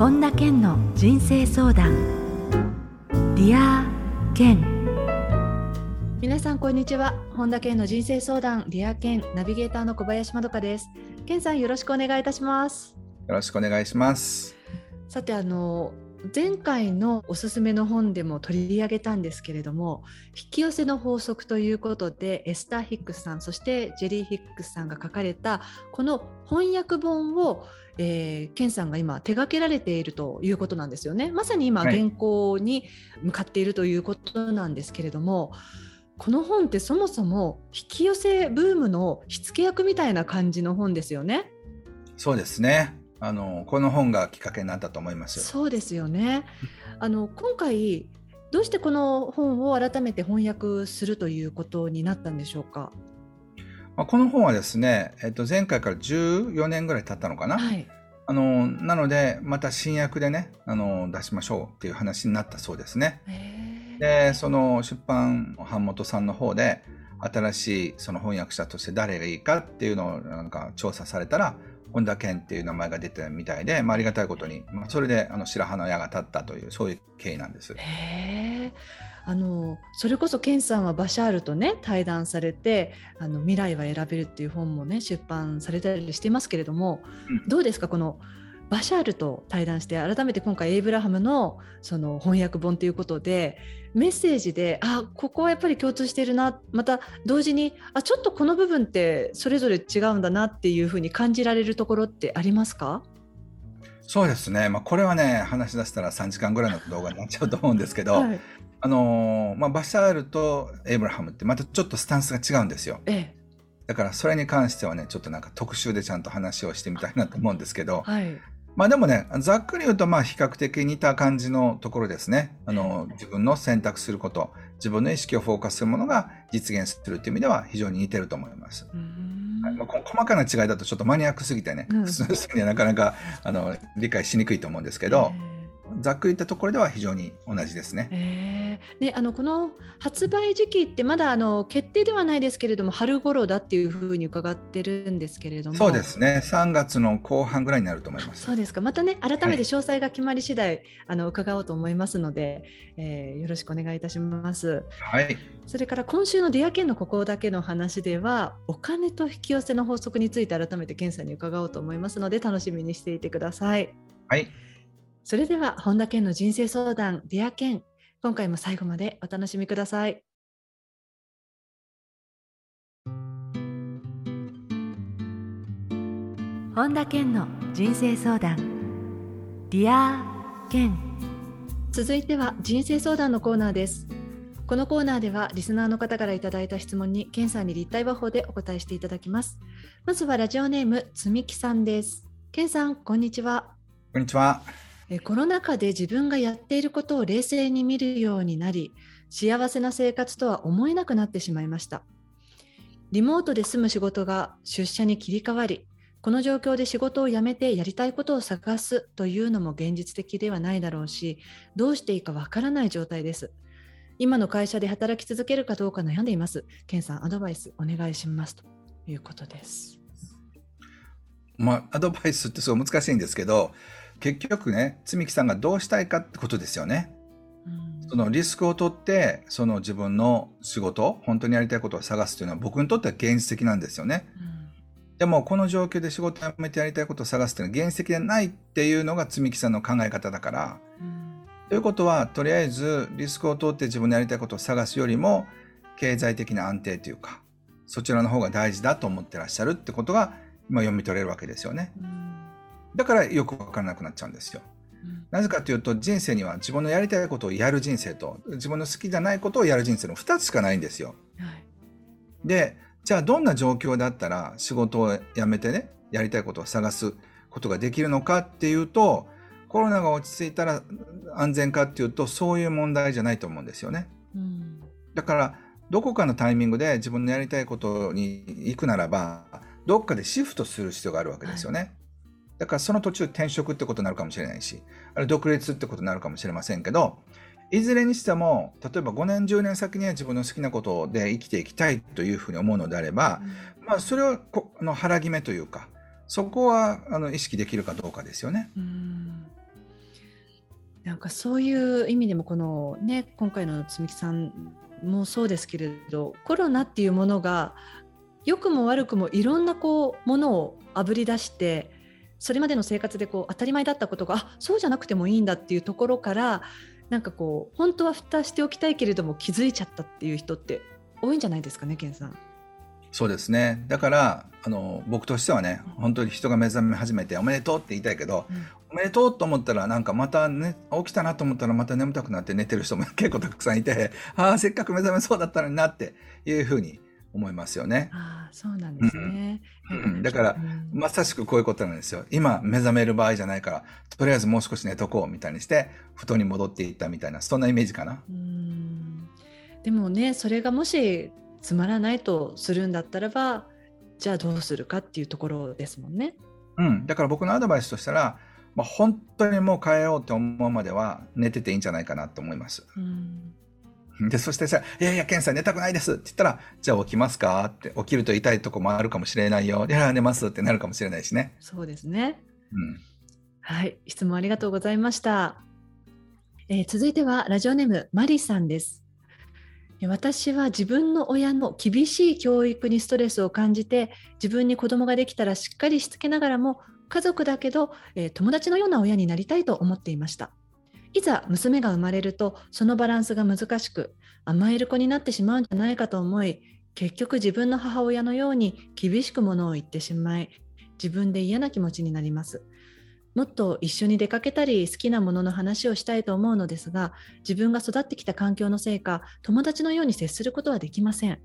本田健の人生相談。 Dear Ken。皆さんこんにちは。本田健の人生相談。 Dear Ken。ナビゲーターの小林まどかです。健さんよろしくお願いいたします。よろしくお願いします。さてあの前回のおすすめの本でも取り上げたんですけれども引き寄せの法則ということでエスター・ヒックスさんそしてジェリー・ヒックスさんが書かれたこの翻訳本を、えー、ケンさんが今手掛けられているということなんですよねまさに今原稿に向かっているということなんですけれども、はい、この本ってそもそも引き寄せブームの火付け役みたいな感じの本ですよね。そうですねあのこの本がきっかけになったと思いますそうですよねあの今回どうしてこの本を改めて翻訳するということになったんでしょうか？まあ、この本はですね、えっと、前回から14年ぐらい経ったのかな。はい、あのなのでまた新訳でねあの出しましょうっていう話になったそうですね。でその出版版元さんの方で新しいその翻訳者として誰がいいかっていうのをなんか調査されたら本田健っていう名前が出てるみたいで、まあ、ありがたいことに、まあ、それであの白羽の矢が立ったというそういう経緯なんです。へあのそれこそ健さんはバシャールとね対談されて「あの未来は選べる」っていう本もね出版されたりしてますけれども、うん、どうですかこのバシャールと対談して改めて今回エイブラハムのその翻訳本ということでメッセージであここはやっぱり共通しているなまた同時にあちょっとこの部分ってそれぞれ違うんだなっていうふうに感じられるところってありますか？そうですね、まあ、これはね話し出したら3時間ぐらいの動画になっちゃうと思うんですけど、はい、あのまあ、バシャールとエイブラハムってまたちょっとスタンスが違うんですよ。ええ。だからそれに関してはねちょっとなんか特集でちゃんと話をしてみたいなと思うんですけど、はい、まあでもね、ざっくり言うと、まあ比較的似た感じのところですね。あの、自分の選択すること、自分の意識をフォーカスするものが実現するという意味では非常に似てると思います。はいまあ、細かな違いだとちょっとマニアックすぎてね、うん、普通の人にはなかなかあの理解しにくいと思うんですけど、ざっくり言ったところでは非常に同じですね。えー、であのこの発売時期ってまだあの決定ではないですけれども春頃だっていうふうに伺ってるんですけれども。そうですね。3月の後半ぐらいになると思います。そうですか。またね改めて詳細が決まり次第、はい、あの伺おうと思いますので、えー、よろしくお願いいたします。はい。それから今週のディアケンのここだけの話ではお金と引き寄せの法則について改めて検査に伺おうと思いますので楽しみにしていてください。はいそれでは本田健の人生相談 Dear Ken。今回も最後までお楽しみください。本田健の人生相談。 Dear Ken。続いては人生相談のコーナーです。このコーナーではリスナーの方からいただいた質問に健さんに立体話法でお答えしていただきます。まずはラジオネームつみきさんです。健さんこんにちは。こんにちはコロナ禍で自分がやっていることを冷静に見るようになり幸せな生活とは思えなくなってしまいました。リモートで済む仕事が出社に切り替わりこの状況で仕事を辞めてやりたいことを探すというのも現実的ではないだろうしどうしていいかわからない状態です。今の会社で働き続けるかどうか悩んでいます。ケンさんアドバイスお願いしますということです。まあアドバイスってすごい難しいんですけど結局ね積木さんがどうしたいかってことですよね。そのリスクを取ってその自分の仕事本当にやりたいことを探すというのは僕にとっては現実的なんですよね。うん、でもこの状況で仕事を辞めてやりたいことを探すというのは現実的ではないっていうのが積木さんの考え方だから。うん、ということはとりあえずリスクを取って自分のやりたいことを探すよりも経済的な安定というかそちらの方が大事だと思ってらっしゃるってことが今読み取れるわけですよね。うんだからよく分からなくなっちゃうんですよ。なぜかというと人生には自分のやりたいことをやる人生と自分の好きじゃないことをやる人生の2つしかないんですよ。はい、でじゃあどんな状況だったら仕事を辞めてねやりたいことを探すことができるのかっていうとコロナが落ち着いたら安全かっていうとそういう問題じゃないと思うんですよね。うん、だからどこかのタイミングで自分のやりたいことに行くならばどっかでシフトする必要があるわけですよね。はいだからその途中転職ってことになるかもしれないし、あれ独立ってことになるかもしれませんけど、いずれにしても、例えば5年、10年先には自分の好きなことで生きていきたいというふうに思うのであれば、うん、まあそれはこの腹決めというか、そこはあの意識できるかどうかですよね。なんかそういう意味でもこのね今回の積木さんもそうですけれどコロナっていうものが良くも悪くもいろんなこうものをあぶり出してそれまでの生活でこう当たり前だったことがあそうじゃなくてもいいんだっていうところからなんかこう本当は蓋しておきたいけれども気づいちゃったっていう人って多いんじゃないですかね健さん。そうですね。だからあの僕としてはね本当に人が目覚め始めておめでとうって言いたいけど、うん、おめでとうと思ったらなんかまた、ね、起きたなと思ったらまた眠たくなって寝てる人も結構たくさんいてああせっかく目覚めそうだったのになっていうふうに思いますよね。あそうなんですね、うん、だから、うん、まさしくこういうことなんですよ。今目覚める場合じゃないからとりあえずもう少し寝とこうみたいにして布団に戻っていったみたいなそんなイメージかな。うんでもねそれがもしつまらないとするんだったらばじゃあどうするかっていうところですもんね。うん、だから僕のアドバイスとしたら、まあ、本当にもう変えようって思うまでは寝てていいんじゃないかなと思います。うんで、そしてさ、いやいや、ケンさん寝たくないですって言ったら、じゃあ起きますか？って、起きると痛いとこもあるかもしれないよ。いや、寝ますってなるかもしれないしね。そうですね。うん。はい、質問ありがとうございました。えー、続いては、ラジオネーム、マリさんです。私は自分の親の厳しい教育にストレスを感じて自分に子供ができたらしっかりしつけながらも家族だけど、えー、友達のような親になりたいと思っていましたいざ娘が生まれるとそのバランスが難しく甘える子になってしまうんじゃないかと思い結局自分の母親のように厳しくものを言ってしまい自分で嫌な気持ちになりますもっと一緒に出かけたり好きなものの話をしたいと思うのですが自分が育ってきた環境のせいか友達のように接することはできません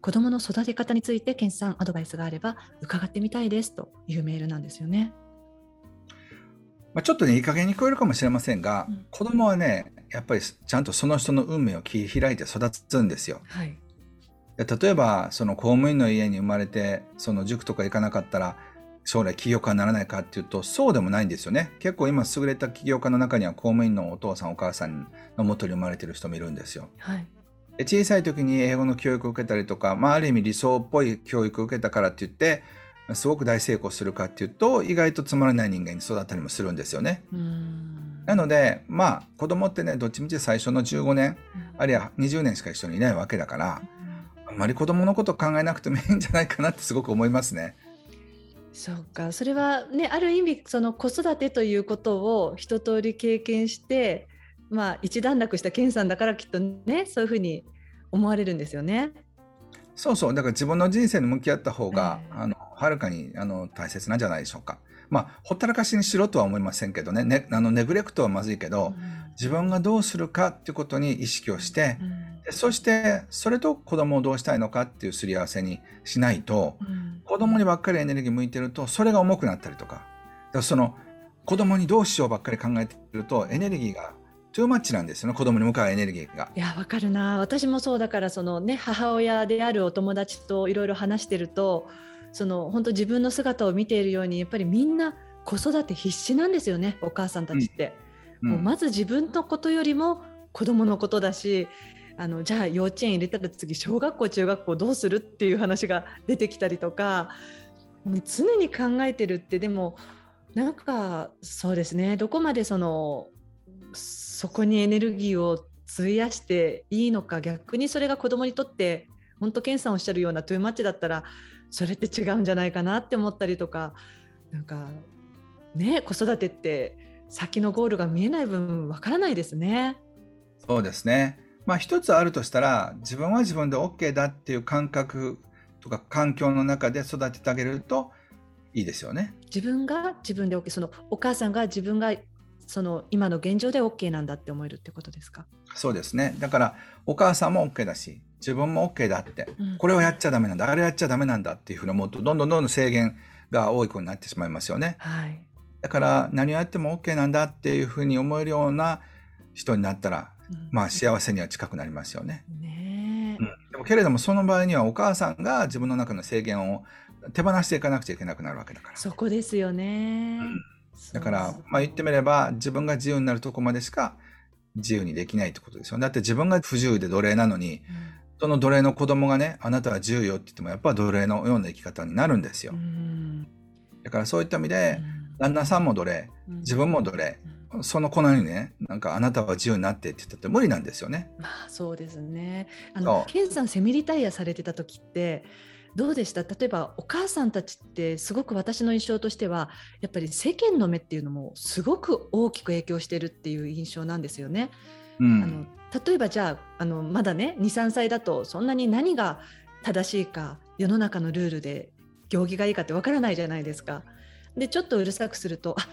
子供の育て方についてケンさんアドバイスがあれば伺ってみたいですというメールなんですよね。まあ、ちょっとねいい加減に聞こえるかもしれませんが、うん、子供はねやっぱりちゃんとその人の運命を切り開いて育つんですよ。はい、例えばその公務員の家に生まれてその塾とか行かなかったら将来起業家にならないかっていうとそうでもないんですよね結構今優れた起業家の中には公務員のお父さんお母さんのもとに生まれてる人もいるんですよ。はい、小さい時に英語の教育を受けたりとか、まあ、ある意味理想っぽい教育を受けたからって言ってすごく大成功するかっていうと意外とつまらない人間に育ったりもするんですよね。なのでまあ子供ってねどっちみち最初の15年、あるいは20年しか一緒にいないわけだから、あんまり子供のこと考えなくてもいいんじゃないかなってすごく思いますね。そうかそれはねある意味その子育てということを一通り経験してまあ一段落した健さんだからきっとねそういうふうに思われるんですよね。そうそうだから自分の人生に向き合った方が、えー、あのはるかにあの大切なんじゃないでしょうか。まあほったらかしにしろとは思いませんけどね。ねあのネグレクトはまずいけど、うん、自分がどうするかっていうことに意識をして、うん、そしてそれと子供をどうしたいのかっていうすり合わせにしないと、うん、子供にばっかりエネルギー向いてるとそれが重くなったりとか。だその子供にどうしようばっかり考えてるとエネルギーがトゥーマッチなんですよね。子供に向かうエネルギーが。いやわかるな。私もそうだからそのね母親であるお友達といろいろ話してるとその本当自分の姿を見ているようにやっぱりみんな子育て必死なんですよねお母さんたちって。うん、もうまず自分のことよりも子供のことだしあのじゃあ幼稚園入れたら次小学校中学校どうするっていう話が出てきたりとか常に考えてるってでもなんかそうですねどこまでそのそこにエネルギーを費やしていいのか逆にそれが子供にとって本当健さんおっしゃるようなトゥーマッチだったらそれって違うんじゃないかなって思ったりとかなんかね子育てって先のゴールが見えない分わからないですね。そうですね。まあ一つあるとしたら自分は自分で OK だっていう感覚とか環境の中で育ててあげるといいですよね。自分が自分で OK そのお母さんが自分がその今の現状で OK なんだって思えるってことですか？そうですねだからお母さんも OK だし自分も OK だって、うん、これをやっちゃダメなんだ。あれやっちゃダメなんだっていうふうに思うとどんどんどんどん制限が多い子になってしまいますよね、はい、だから何をやっても OK なんだっていうふうに思えるような人になったら、うん、まあ幸せには近くなりますよね。ねうん、でもけれどもその場合にはお母さんが自分の中の制限を手放していかなくちゃいけなくなるわけだから。そこですよね。うん。だから、まあ、言ってみれば自分が自由になるとこまでしか自由にできないってことですよだって自分が不自由で奴隷なのに、うん、その奴隷の子供がねあなたは自由よって言ってもやっぱ奴隷のような生き方になるんですよ、うん、だからそういった意味で、うん、旦那さんも奴隷自分も奴隷、その子なのにね、なんかあなたは自由になってって言ったって無理なんですよね。まあそうですね。あのケンさんセミリタイアされてた時ってどうでした？例えばお母さんたちってすごく私の印象としてはやっぱり世間の目っていうのもすごく大きく影響してるっていう印象なんですよね。うん、あの例えばじゃああのまだね23歳だとそんなに何が正しいか世の中のルールで行儀がいいかってわからないじゃないですか。でちょっとうるさくするとあ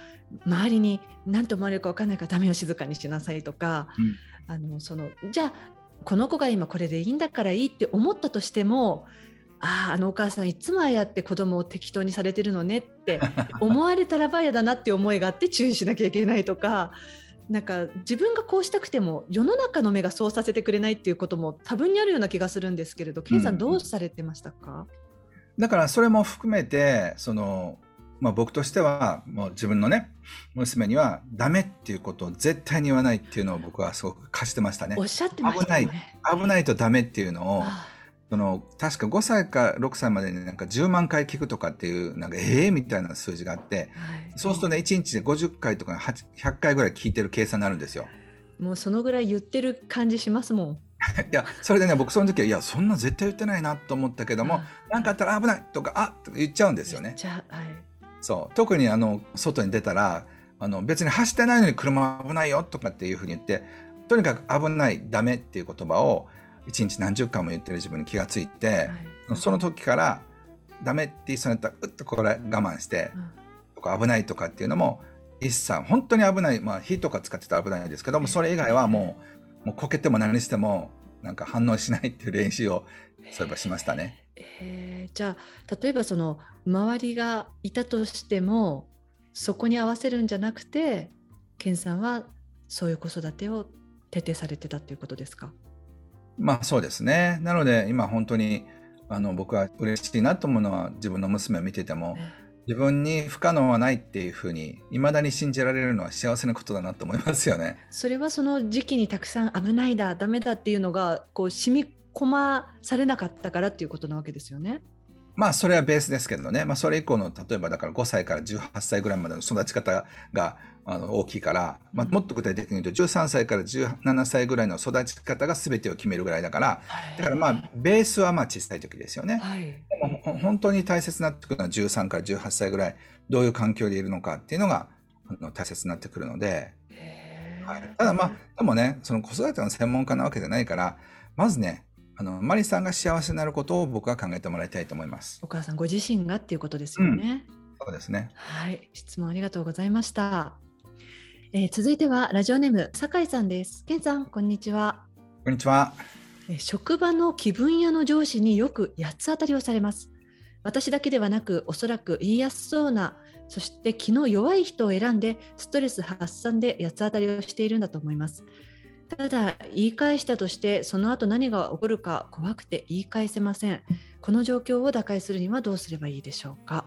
周りに何と思われるか分かんないからダメよ静かにしなさいとか、うん、あのそのじゃあこの子が今これでいいんだからいいって思ったとしてもあああのお母さんいつもああやって子供を適当にされてるのねって思われたらば嫌だなって思いがあって注意しなきゃいけないとか。なんか自分がこうしたくても世の中の目がそうさせてくれないっていうことも多分にあるような気がするんですけれど、ケンさんどうされてましたか、だからそれも含めてそのまあ、僕としてはもう自分のね娘にはダメっていうことを絶対に言わないっていうのを僕はすごく貸してましたね。おっしゃってましたね。危ない危ないとダメっていうのをその確か5歳か6歳までになんか10万回聞くとかっていうなんかええー、みたいな数字があって、はい、そうするとね1日で50回とか100回ぐらい聞いてる計算になるんですよ。もうそのぐらい言ってる感じしますもん。いやそれでね僕その時はいやそんな絶対言ってないなと思ったけども何、かあったら危ないとかあとか言っちゃうんですよね。はいそう特にあの外に出たらあの別に走ってないのに車危ないよとかっていうふうに言ってとにかく危ないダメっていう言葉を一日何十回も言ってる自分に気がついて、はい、その時からダメって言いそうになったらうっとこれ我慢して、危ないとかっていうのも一切本当に危ないまあ火とか使ってたら危ないですけどもそれ以外はもうもうこけても何してもなんか反応しないっていう練習をそういえばしましたね。えー、じゃあ例えばその周りがいたとしてもそこに合わせるんじゃなくて健さんはそういう子育てを徹底されてたっていうことですか？まあそうですね。なので今本当にあの僕は嬉しいなと思うのは自分の娘を見てても、自分に不可能はないっていうふうにいまだに信じられるのは幸せなことだなと思いますよね。それはその時期にたくさん危ないだダメだっていうのがこう染み込まされなかったからっていうことなわけですよね。まあそれはベースですけどね、まあ、それ以降の例えばだから5歳から18歳ぐらいまでの育ち方があの大きいから、まあ、もっと具体的に言うと13歳から17歳ぐらいの育ち方が全てを決めるぐらいだから、だからまあベースはまあ小さい時ですよね。はい、でも本当に大切になってくるのは13から18歳ぐらいどういう環境でいるのかっていうのが大切になってくるので、はい、ただまあでもねその子育ての専門家なわけじゃないからまずねあのマリさんが幸せになることを僕は考えてもらいたいと思います。お母さんご自身がっていうことですよね。うん、そうですね。はい、質問ありがとうございました。えー、続いてはラジオネーム酒井さんです。健さんこんにちは。こんにちは。職場の気分屋の上司によく八つ当たりをされます。私だけではなく、おそらく言いやすそうな、そして気の弱い人を選んで、ストレス発散で八つ当たりをしているんだと思います。ただ言い返したとしてその後何が起こるか怖くて言い返せません。この状況を打開するにはどうすればいいでしょうか？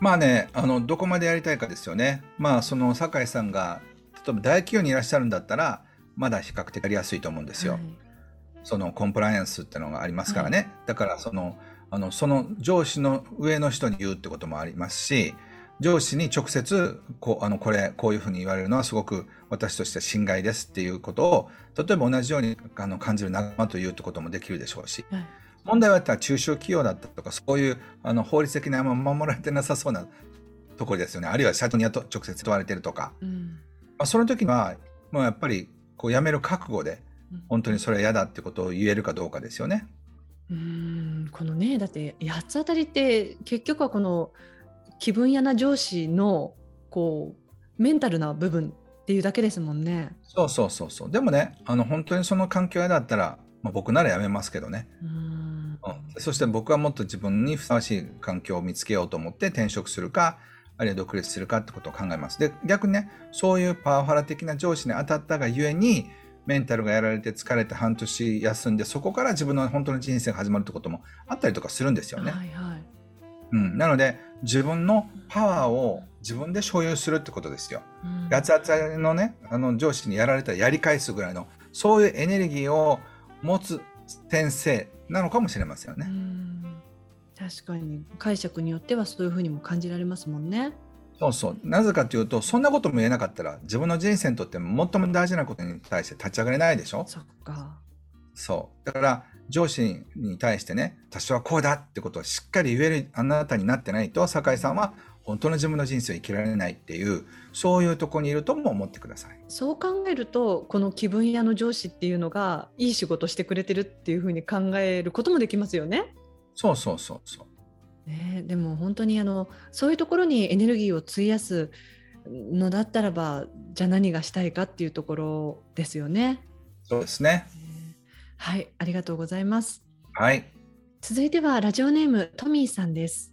まあねあのどこまでやりたいかですよね。まあその酒井さんが例えば大企業にいらっしゃるんだったらまだ比較的やりやすいと思うんですよ、はい、そのコンプライアンスってのがありますからね、はい、だからそのあのその上司の上の人に言うってこともありますし上司に直接こうあのこれこういうふうに言われるのはすごく私としては侵害ですっていうことを例えば同じようにあの感じる仲間というってこともできるでしょうし、はい、問題はったら中小企業だったとかそういうあの法律的にあんま守られてなさそうなところですよね。あるいは社長に直接問われてるとか、うん、まあ、その時はもうやっぱりこう辞める覚悟で本当にそれは嫌だってことを言えるかどうかですよね。うん。このねだって八つ当たりって結局はこの気分屋な上司のこうメンタルな部分っていうだけですもんね。そうそうそうそう。でもね、あの本当にその環境屋だったら、まあ、僕ならやめますけどね。うん、そして僕はもっと自分にふさわしい環境を見つけようと思って転職するか、あるいは独立するかってことを考えます。で、逆にね、そういうパワハラ的な上司に当たったがゆえに、メンタルがやられて疲れて半年休んで、そこから自分の本当の人生が始まるってこともあったりとかするんですよね。はいはい。うん、なので自分のパワーを自分で所有するってことですよ。八つ当たりのねあの上司にやられたらやり返すぐらいのそういうエネルギーを持つ先生なのかもしれませんよね。確かに解釈によってはそういうふうにも感じられますもんね。そうそう。なぜかというと、そんなことも言えなかったら、自分の人生にとって最も大事なことに対して立ち上がれないでしょそっか。そう。だから、上司に対してね、私はこうだってことをしっかり言えるあなたになってないと、酒井さんは本当の自分の人生を生きられないっていう、そういうとこにいるとも思ってください。そう考えるとこの気分屋の上司っていうのがいい仕事してくれてるっていうふうに考えることもできますよね。そうそうそうそう。ねでも本当にあのそういうところにエネルギーを費やすのだったらばじゃあ何がしたいかっていうところですよね。そうですね。はいありがとうございます。はい。続いてはラジオネームトミーさんです。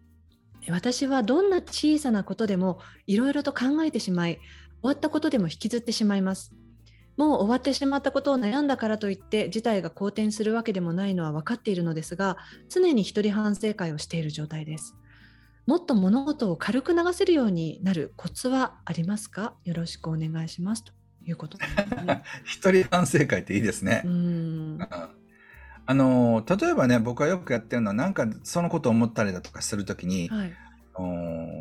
私はどんな小さなことでもいろいろと考えてしまい終わったことでも引きずってしまいます。もう終わってしまったことを悩んだからといって事態が好転するわけでもないのは分かっているのですが常に一人反省会をしている状態です。もっと物事を軽く流せるようになるコツはありますか？よろしくお願いしますということ？ね。一人反省会っていいですね。う。ん。うん。あの例えばね僕がよくやってるのはなんかそのことを思ったりだとかするときに、はい、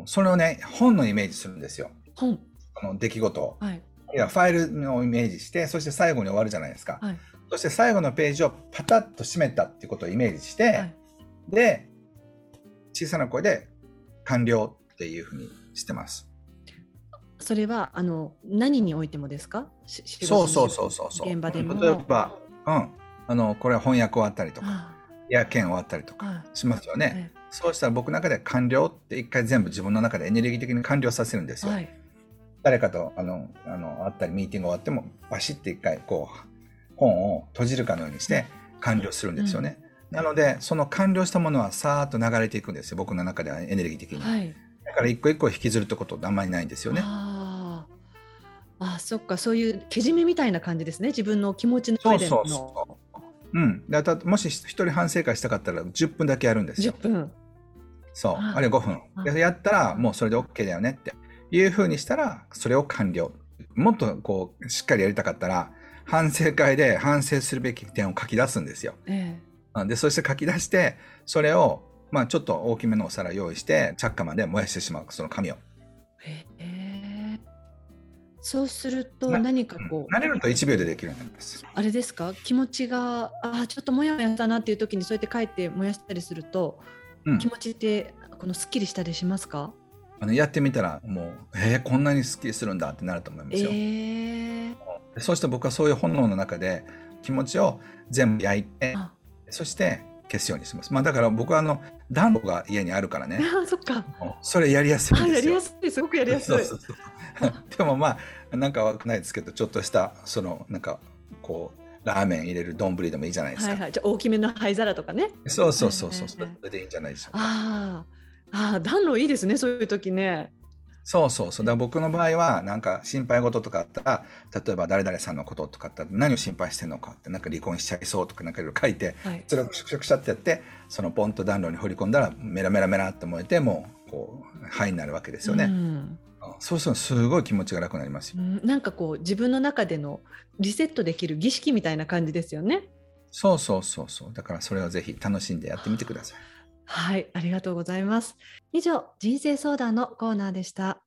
それをね本のイメージするんですよ。本、その出来事を。はい。いやファイルのイメージしてそして最後に終わるじゃないですか、はい。そして最後のページをパタッと閉めたっていうことをイメージして、はい。で小さな声で完了っていうふうにしてますそれはあの何においてもですか？そうそうそうそうそう。現場でも。例えばうん。あのこれは翻訳終わったりとかあや件終わったりとかしますよね、そうしたら僕の中で完了って一回全部自分の中でエネルギー的に完了させるんですよ。はい。誰かとあのあの会ったりミーティング終わってもバシッて一回こう本を閉じるかのようにして完了するんですよね。なのでその完了したものはさーっと流れていくんですよ。僕の中ではエネルギー的に。はい。だから一個一個引きずるってことあんまりないんですよね。あそっかそういうけじめみたいな感じですね自分の気持ちのそうそう上でのそう。うん、でたもし一人反省会したかったら10分だけやるんですよ10。分そう、ああれ5分。やったらもうそれで OK だよねっていうふうにしたら、それを完了。もっとこう、しっかりやりたかったら、反省会で反省するべき点を書き出すんですよ。えあで、そして書き出して、それを、まあちょっと大きめのお皿用意して、着火まで燃やしてしまう、その紙を。えそうするとな何かこう慣れると1秒でできるようになります。あれですか？気持ちがあーちょっともやもやしたなっていう時にそうやって書いて燃やしたりすると、うん。気持ちってこのすっきりしたりしますか？あのやってみたら、もう、えー、こんなにスッキリするんだってなると思いますよ。えー、でそうして僕はそういう本能の中で気持ちを全部焼いて、あ。そして消すようにします。まあだから僕はあの暖炉が家にあるからね、あーそっか。それやりやすいんですよ。あやりやすい。すごくやりやすい。でもまあなんかわかんないですけどちょっとしたそのなんかこうラーメン入れる丼でもいいじゃないですか。はいはい。じゃあ大きめの灰皿とかね。そうそうそうそう、それでいいんじゃないでしょうか。あー。あー暖炉いいですねそういう時ねそうそうそう。だから僕の場合はなんか心配事とかあったら例えば誰々さんのこととかあったら何を心配してるのかってなんか離婚しちゃいそうとかなんかいろいろ書いてはいそれをクシャクシャクシャってやってそのポンと暖炉に放り込んだらメラメラメラって燃えてもうこう灰になるわけですよね。うんそうするとすごい気持ちが楽になりますよ。うんなんかこう自分の中でのリセットできる儀式みたいな感じですよね。そうそうそうそう。だからそれをぜひ楽しんでやってみてください。はい、ありがとうございます。以上、人生相談のコーナーでした。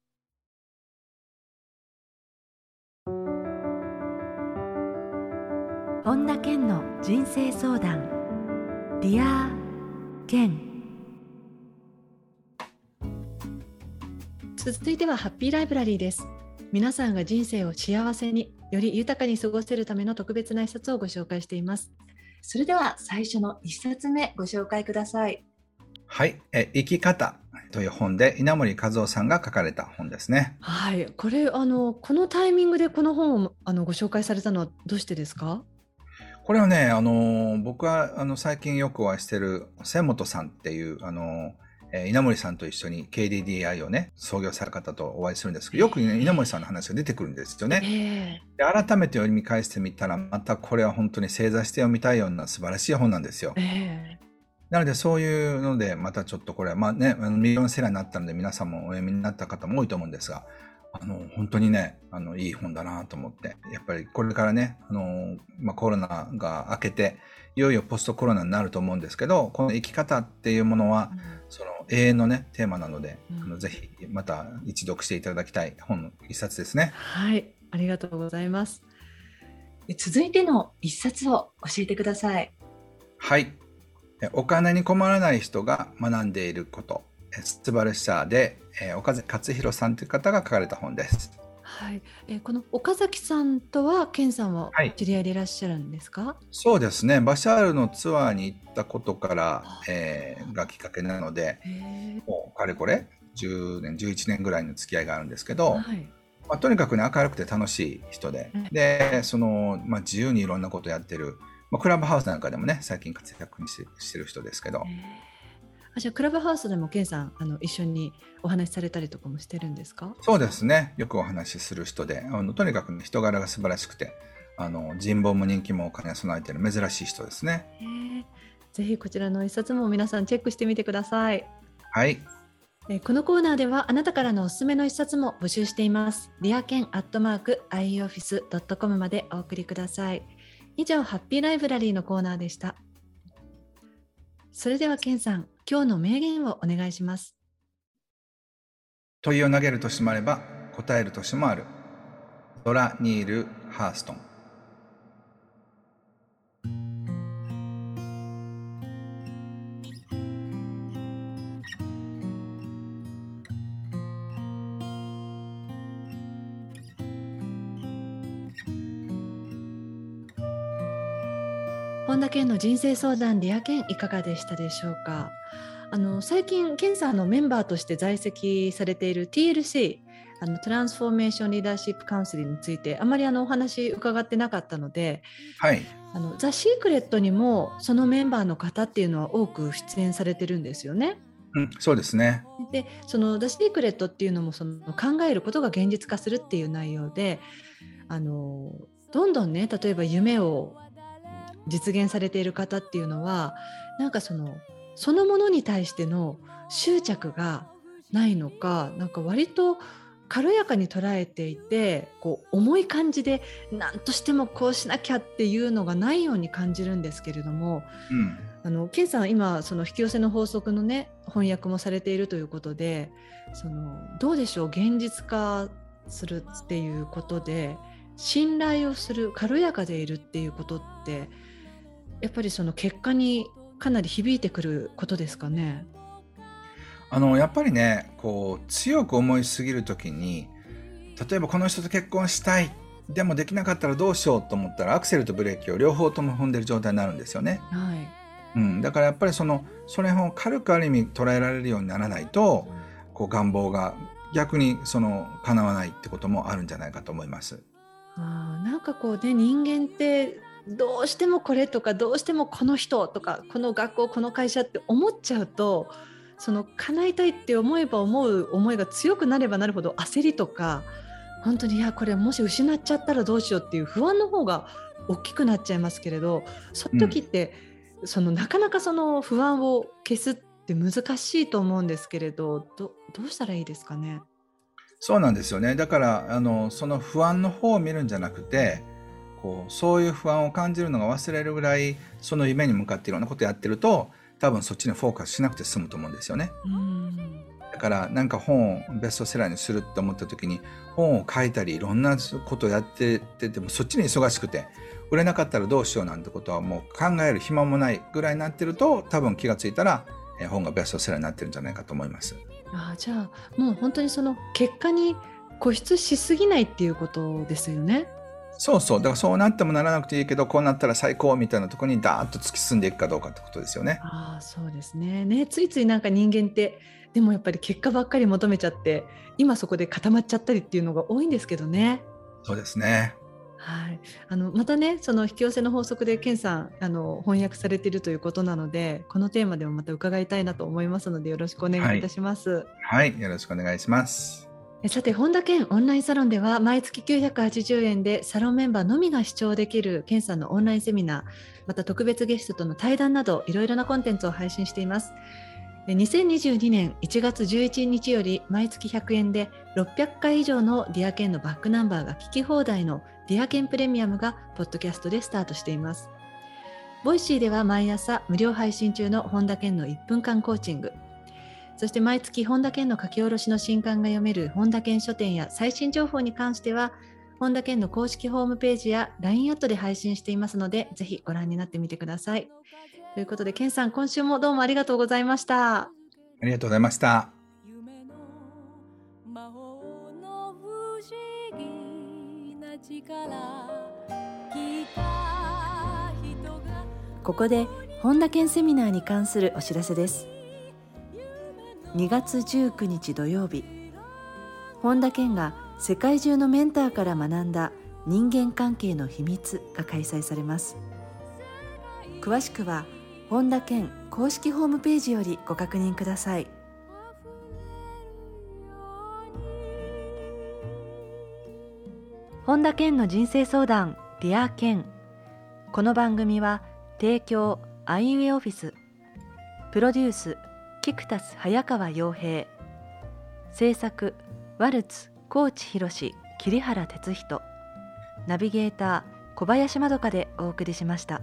本田健の人生相談。 Dear Ken。続いてはハッピーライブラリーです。皆さんが人生を幸せにより豊かに過ごせるための特別な一冊をご紹介しています。それでは最初の一冊目ご紹介ください。はい。え、生き方という本で稲森和夫さんが書かれた本ですね。はい、これあのこのタイミングでこの本をあのご紹介されたのはどうしてですか？これはね、あの、僕はあの最近よくお会いしてる千本さんっていう、あの、えー稲森さんと一緒に KDDI をね、創業された方とお会いするんですけど、よくね、稲森さんの話が出てくるんですよね。えで改めて読み返してみたら、またこれは本当に正座して読みたいような素晴らしい本なんですよえ。えなのでそういうので、またちょっとこれは、まあね、あのミリオンセラーになったので皆さんもお読みになった方も多いと思うんですが、あの、本当にね、あの、いい本だなと思って。やっぱりこれからね、あの、まあ、コロナが明けて、いよいよポストコロナになると思うんですけど、この生き方っていうものは、うん、その永遠のね、テーマなので、うん、あのぜひまた一読していただきたい本の一冊ですね。はい、ありがとうございます。続いての一冊を教えてください。はい。お金に困らない人が学んでいること。スバルシャーで、えー、岡崎勝弘さんという方が書かれた本です。はい、えー、この岡崎さんとは健さんは知り合いでいらっしゃるんですか、はい、そうですね。バシャールのツアーに行ったことから、えー、がきっかけなのでもうかれこれ10年11年ぐらいの付き合いがあるんですけど、はい、まあ、とにかくね明るくて楽しい人で、でその、まあ、自由にいろんなことやってる、まあ、クラブハウスなんかでもね最近活躍してる人ですけど。あじゃあクラブハウスでもケンさんあの一緒にお話しされたりとかもしてるんですか？そうですねよくお話しする人であのとにかく、ね、人柄が素晴らしくてあの人望も人気も兼ね備えてる珍しい人ですね。ぜひこちらの一冊も皆さんチェックしてみてください。はい。えこのコーナーではあなたからのおすすめの一冊も募集しています。リアケンアットマーク ioffice.com までお送りください。以上、ハッピーライブラリーのコーナーでした。それではケンさん、今日の名言をお願いします。問いを投げる年もあれば答える年もある。ドラ・ニール・ハーストン。本田健の人生相談リア健いかがでしたでしょうか？あの最近健さんのメンバーとして在籍されている TLC あのトランスフォーメーションリーダーシップカウンセリングについてあまりあのお話伺ってなかったので、はい、あのザ・シークレットにもそのメンバーの方っていうのは多く出演されてるんですよね。うん、そうですね。でその「ザ・シークレット」っていうのもその考えることが現実化するっていう内容であのどんどんね例えば夢を実現されている方っていうのはなんかそのそのものに対しての執着がないのかなんか割と軽やかに捉えていてこう重い感じで何としてもこうしなきゃっていうのがないように感じるんですけれども、うん、あのケンさん今その引き寄せの法則のね翻訳もされているということでそのどうでしょう現実化するっていうことで信頼をする軽やかでいるっていうことってやっぱりその結果にかなり響いてくることですかね？あのやっぱりねこう強く思いすぎる時に例えばこの人と結婚したいでもできなかったらどうしようと思ったらアクセルとブレーキを両方とも踏んでる状態になるんですよね。はいうん、だからやっぱりそのそれを軽くある意味捉えられるようにならないとこう願望が逆にその叶わないってこともあるんじゃないかと思います。あなんかこうね人間ってどうしてもこれとかどうしてもこの人とかこの学校この会社って思っちゃうとその叶えたいって思えば思う思いが強くなればなるほど焦りとか本当にいやこれもし失っちゃったらどうしようっていう不安の方が大きくなっちゃいますけれどそういう時って、うん、そのなかなかその不安を消すって難しいと思うんですけれどどどうしたらいいですかね？そうなんですよね。だからあのその不安の方を見るんじゃなくてこうそういう不安を感じるのが忘れるぐらいその夢に向かっていろんなことやってると多分そっちにフォーカスしなくて済むと思うんですよね。だからなんか本をベストセラーにするって思った時に本を書いたりいろんなことやってててもそっちに忙しくて売れなかったらどうしようなんてことはもう考える暇もないぐらいになってると多分気がついたら本がベストセラーになってるんじゃないかと思います。あじゃあもう本当にその結果に固執しすぎないっていうことですよね。そうそう。だからそうなってもならなくていいけど、こうなったら最高みたいなところにダーッと突き進んでいくかどうかってことですよね。ああ、そうですね。ね、ついついなんか人間って、でもやっぱり結果ばっかり求めちゃって、今そこで固まっちゃったりっていうのが多いんですけどね。そうですね。はい、あのまたねその引き寄せの法則で健さんあの翻訳されているということなのでこのテーマでもまた伺いたいなと思いますのでよろしくお願いいたします。はい、はい、よろしくお願いします。さて本田健オンラインサロンでは毎月980円でサロンメンバーのみが視聴できる健さんのオンラインセミナーまた特別ゲストとの対談などいろいろなコンテンツを配信しています2022年1月11日より毎月100円で600回以上のディアケンのバックナンバーが聞き放題のディアケンプレミアムがポッドキャストでスタートしています。ボイシーでは毎朝無料配信中の本田健の1分間コーチング。そして毎月本田健の書き下ろしの新刊が読める本田健書店や最新情報に関しては本田健の公式ホームページや LINE アットで配信していますのでぜひご覧になってみてください。ということで、ケンさん、今週もどうもありがとうございました。ありがとうございました。ここで本田健セミナーに関するお知らせです2月19日土曜日。本田健が世界中のメンターから学んだ人間関係の秘密が開催されます。詳しくは本田健公式ホームページよりご確認ください。本田健の人生相談 Dear Ken この番組は提供アイウェイオフィス。プロデュースキクタス早川洋平制作ワルツ高知博桐原哲人ナビゲーター小林まどかでお送りしました。